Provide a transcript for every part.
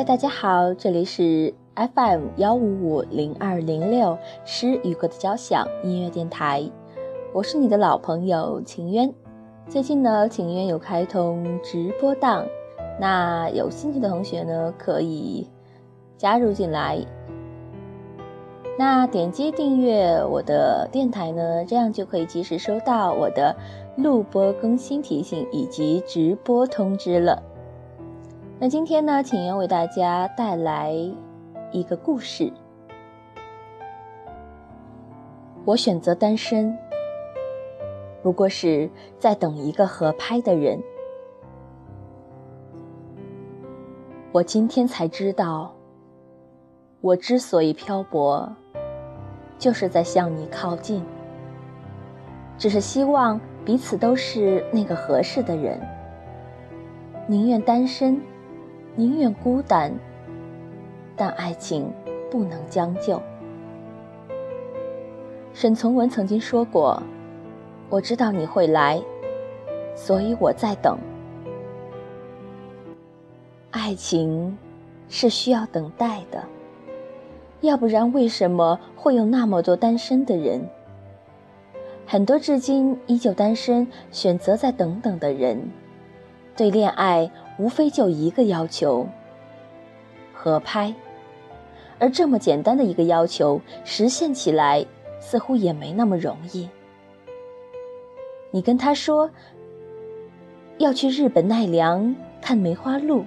嗨，大家好，这里是 FM 幺五五零二零六诗与歌的交响音乐电台，我是你的老朋友晴渊。最近呢，晴渊有开通直播档，那有兴趣的同学呢，可以加入进来。那点击订阅我的电台呢，这样就可以及时收到我的录播更新提醒以及直播通知了。那今天呢，请愿为大家带来一个故事。我选择单身，不过是在等一个合拍的人。我今天才知道，我之所以漂泊，就是在向你靠近，只是希望彼此都是那个合适的人，宁愿单身。宁愿孤单，但爱情不能将就。沈从文曾经说过：“我知道你会来，所以我在等。”爱情是需要等待的，要不然为什么会有那么多单身的人？很多至今依旧单身、选择再等等的人，对恋爱。无非就一个要求，合拍，而这么简单的一个要求，实现起来似乎也没那么容易。你跟他说要去日本奈良看梅花鹿，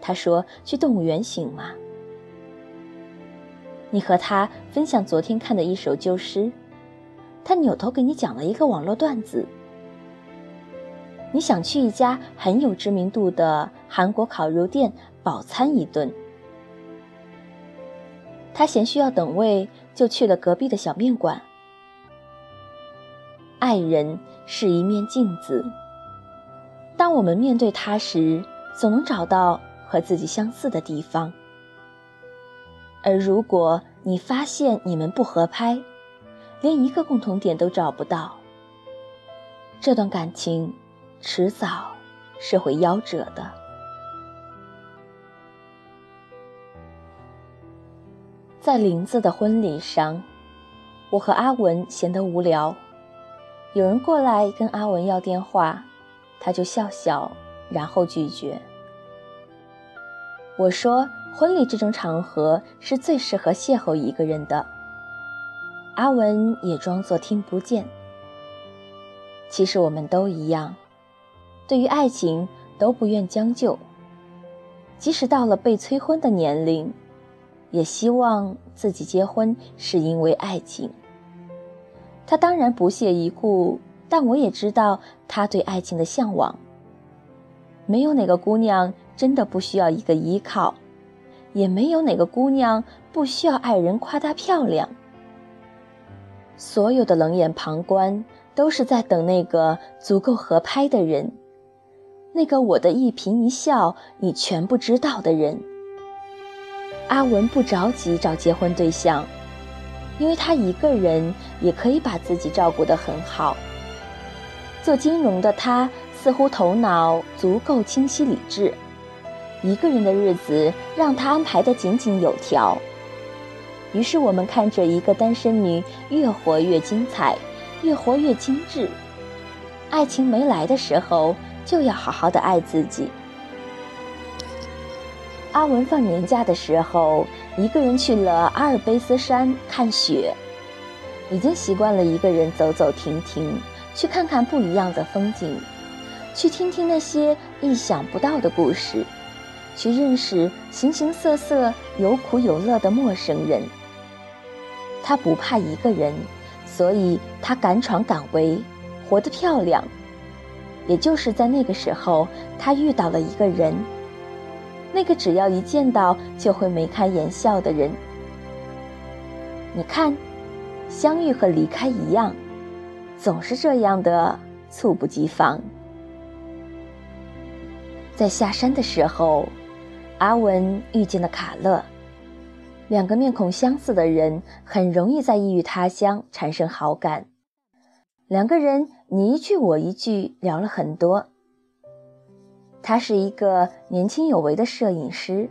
他说去动物园行吗？你和他分享昨天看的一首旧诗，他扭头给你讲了一个网络段子。你想去一家很有知名度的韩国烤肉店饱餐一顿，他嫌需要等位，就去了隔壁的小面馆。爱人是一面镜子，当我们面对他时，总能找到和自己相似的地方。而如果你发现你们不合拍，连一个共同点都找不到，这段感情。迟早是会夭折的。在林子的婚礼上，我和阿文闲得无聊，有人过来跟阿文要电话，他就笑笑，然后拒绝。我说：“婚礼这种场合是最适合邂逅一个人的。”阿文也装作听不见。其实我们都一样。对于爱情都不愿将就，即使到了被催婚的年龄，也希望自己结婚是因为爱情。他当然不屑一顾，但我也知道他对爱情的向往。没有哪个姑娘真的不需要一个依靠，也没有哪个姑娘不需要爱人夸她漂亮。所有的冷眼旁观，都是在等那个足够合拍的人。那个我的一颦一笑你全部知道的人，阿文不着急找结婚对象，因为他一个人也可以把自己照顾得很好。做金融的他似乎头脑足够清晰理智，一个人的日子让他安排得井井有条。于是我们看着一个单身女越活越精彩，越活越精致。爱情没来的时候。就要好好的爱自己。阿文放年假的时候，一个人去了阿尔卑斯山看雪，已经习惯了一个人走走停停，去看看不一样的风景，去听听那些意想不到的故事，去认识形形色色、有苦有乐的陌生人。他不怕一个人，所以他敢闯敢为，活得漂亮。也就是在那个时候，他遇到了一个人，那个只要一见到就会眉开眼笑的人。你看，相遇和离开一样，总是这样的猝不及防。在下山的时候，阿文遇见了卡勒，两个面孔相似的人很容易在异域他乡产生好感。两个人你一句我一句聊了很多。他是一个年轻有为的摄影师，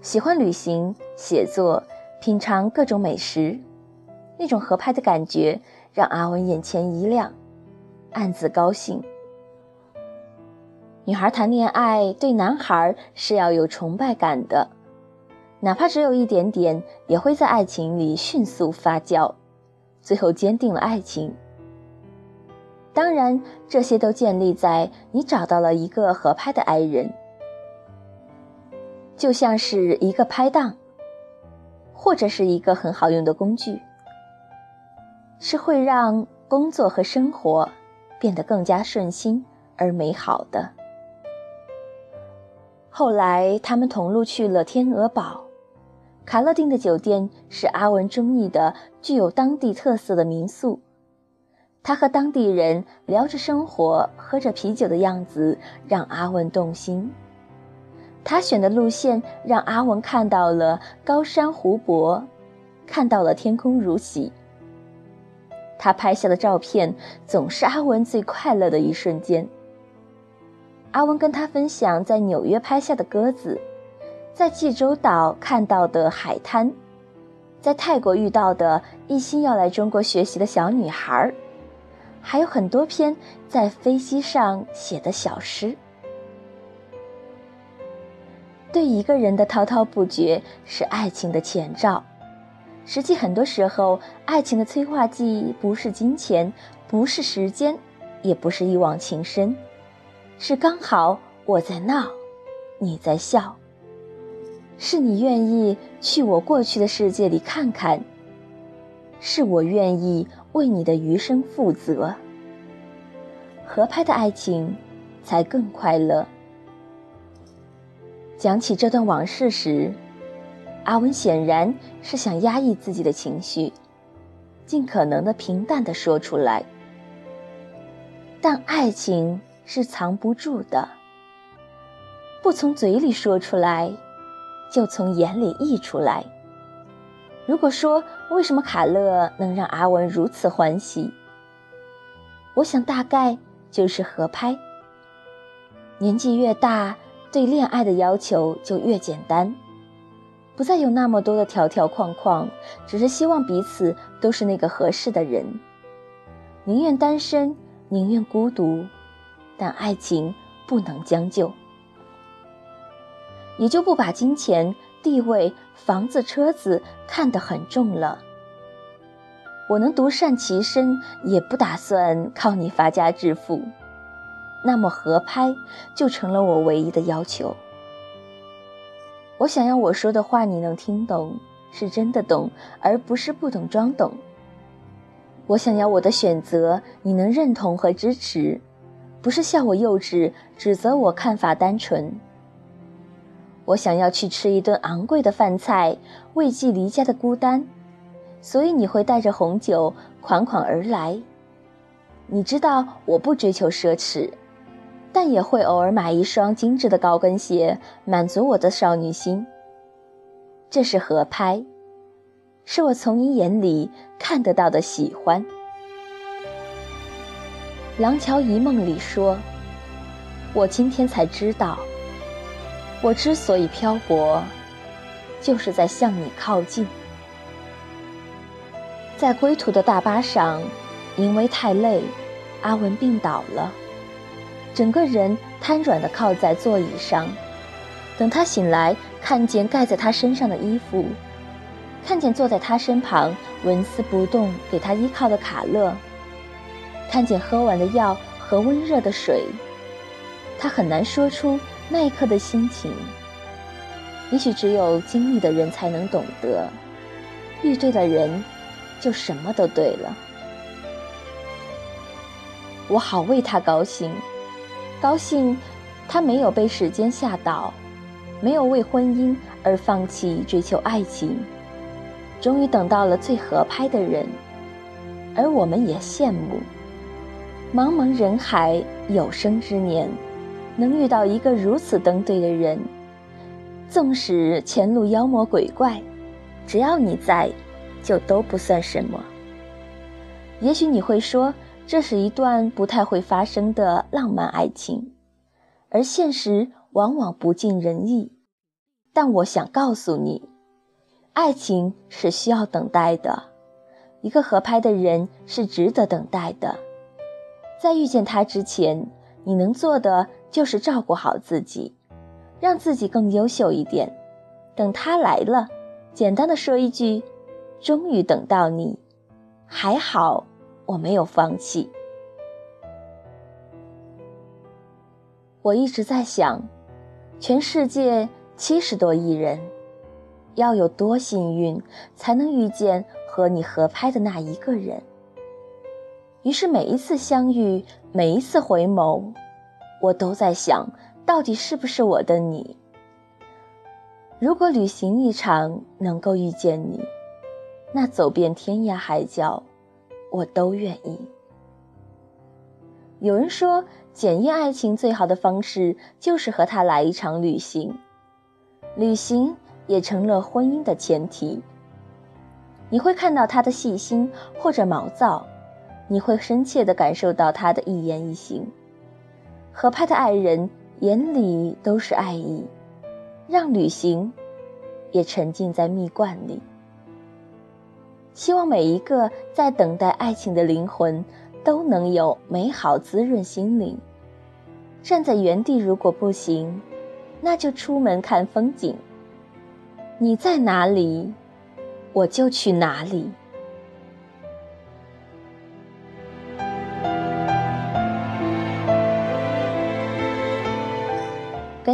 喜欢旅行、写作、品尝各种美食。那种合拍的感觉让阿文眼前一亮，暗自高兴。女孩谈恋爱对男孩是要有崇拜感的，哪怕只有一点点，也会在爱情里迅速发酵，最后坚定了爱情。当然，这些都建立在你找到了一个合拍的爱人，就像是一个拍档，或者是一个很好用的工具，是会让工作和生活变得更加顺心而美好的。后来，他们同路去了天鹅堡，卡勒订的酒店是阿文中意的、具有当地特色的民宿。他和当地人聊着生活，喝着啤酒的样子让阿文动心。他选的路线让阿文看到了高山湖泊，看到了天空如洗。他拍下的照片总是阿文最快乐的一瞬间。阿文跟他分享在纽约拍下的鸽子，在济州岛看到的海滩，在泰国遇到的一心要来中国学习的小女孩儿。还有很多篇在飞机上写的小诗。对一个人的滔滔不绝是爱情的前兆，实际很多时候，爱情的催化剂不是金钱，不是时间，也不是一往情深，是刚好我在闹，你在笑，是你愿意去我过去的世界里看看，是我愿意。为你的余生负责，合拍的爱情才更快乐。讲起这段往事时，阿文显然是想压抑自己的情绪，尽可能的平淡的说出来。但爱情是藏不住的，不从嘴里说出来，就从眼里溢出来。如果说为什么卡勒能让阿文如此欢喜，我想大概就是合拍。年纪越大，对恋爱的要求就越简单，不再有那么多的条条框框，只是希望彼此都是那个合适的人，宁愿单身，宁愿孤独，但爱情不能将就，也就不把金钱。地位、房子、车子看得很重了。我能独善其身，也不打算靠你发家致富。那么合拍就成了我唯一的要求。我想要我说的话你能听懂，是真的懂，而不是不懂装懂。我想要我的选择你能认同和支持，不是笑我幼稚，指责我看法单纯。我想要去吃一顿昂贵的饭菜，慰藉离家的孤单，所以你会带着红酒款款而来。你知道我不追求奢侈，但也会偶尔买一双精致的高跟鞋，满足我的少女心。这是合拍，是我从你眼里看得到的喜欢。《廊桥遗梦》里说：“我今天才知道。”我之所以漂泊，就是在向你靠近。在归途的大巴上，因为太累，阿文病倒了，整个人瘫软地靠在座椅上。等他醒来，看见盖在他身上的衣服，看见坐在他身旁纹丝不动给他依靠的卡勒，看见喝完的药和温热的水，他很难说出。那一刻的心情，也许只有经历的人才能懂得。遇对了人，就什么都对了。我好为他高兴，高兴他没有被时间吓倒，没有为婚姻而放弃追求爱情，终于等到了最合拍的人。而我们也羡慕，茫茫人海，有生之年。能遇到一个如此登对的人，纵使前路妖魔鬼怪，只要你在，就都不算什么。也许你会说，这是一段不太会发生的浪漫爱情，而现实往往不尽人意。但我想告诉你，爱情是需要等待的，一个合拍的人是值得等待的。在遇见他之前，你能做的就是照顾好自己，让自己更优秀一点。等他来了，简单的说一句：“终于等到你，还好我没有放弃。”我一直在想，全世界七十多亿人，要有多幸运才能遇见和你合拍的那一个人？于是每一次相遇，每一次回眸，我都在想，到底是不是我的你？如果旅行一场能够遇见你，那走遍天涯海角，我都愿意。有人说，检验爱情最好的方式就是和他来一场旅行，旅行也成了婚姻的前提。你会看到他的细心或者毛躁。你会深切地感受到他的一言一行，合拍的爱人眼里都是爱意，让旅行也沉浸在蜜罐里。希望每一个在等待爱情的灵魂都能有美好滋润心灵。站在原地如果不行，那就出门看风景。你在哪里，我就去哪里。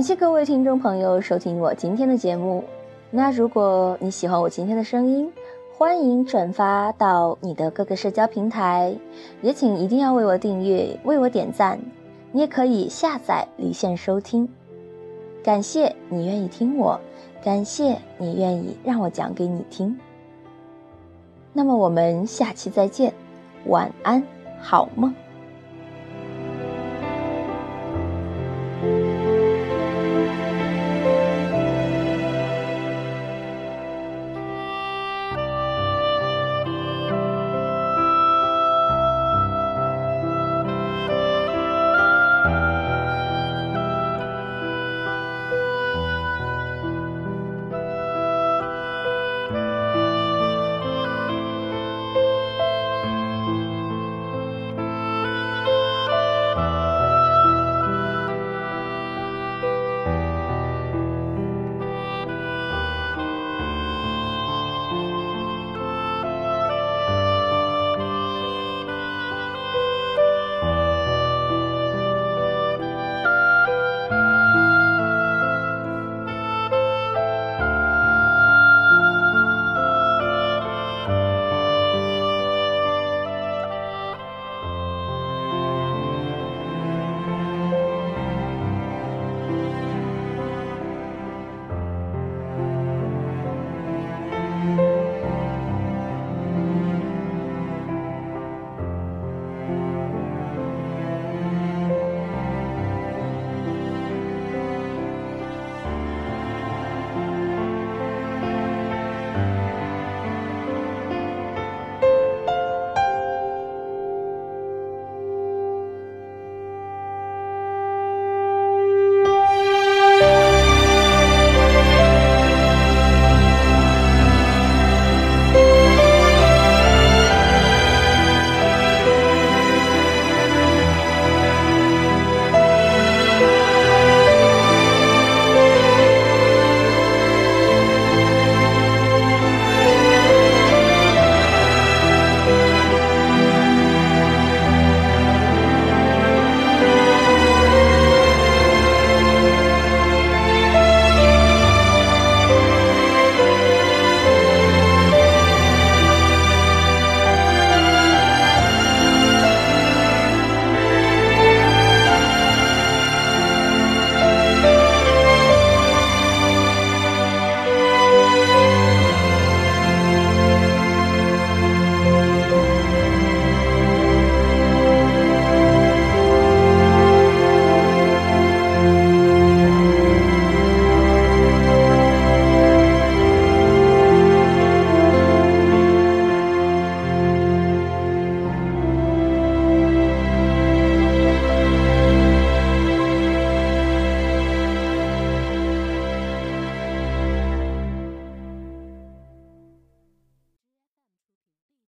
感谢各位听众朋友收听我今天的节目。那如果你喜欢我今天的声音，欢迎转发到你的各个社交平台，也请一定要为我订阅、为我点赞。你也可以下载离线收听。感谢你愿意听我，感谢你愿意让我讲给你听。那么我们下期再见，晚安，好梦。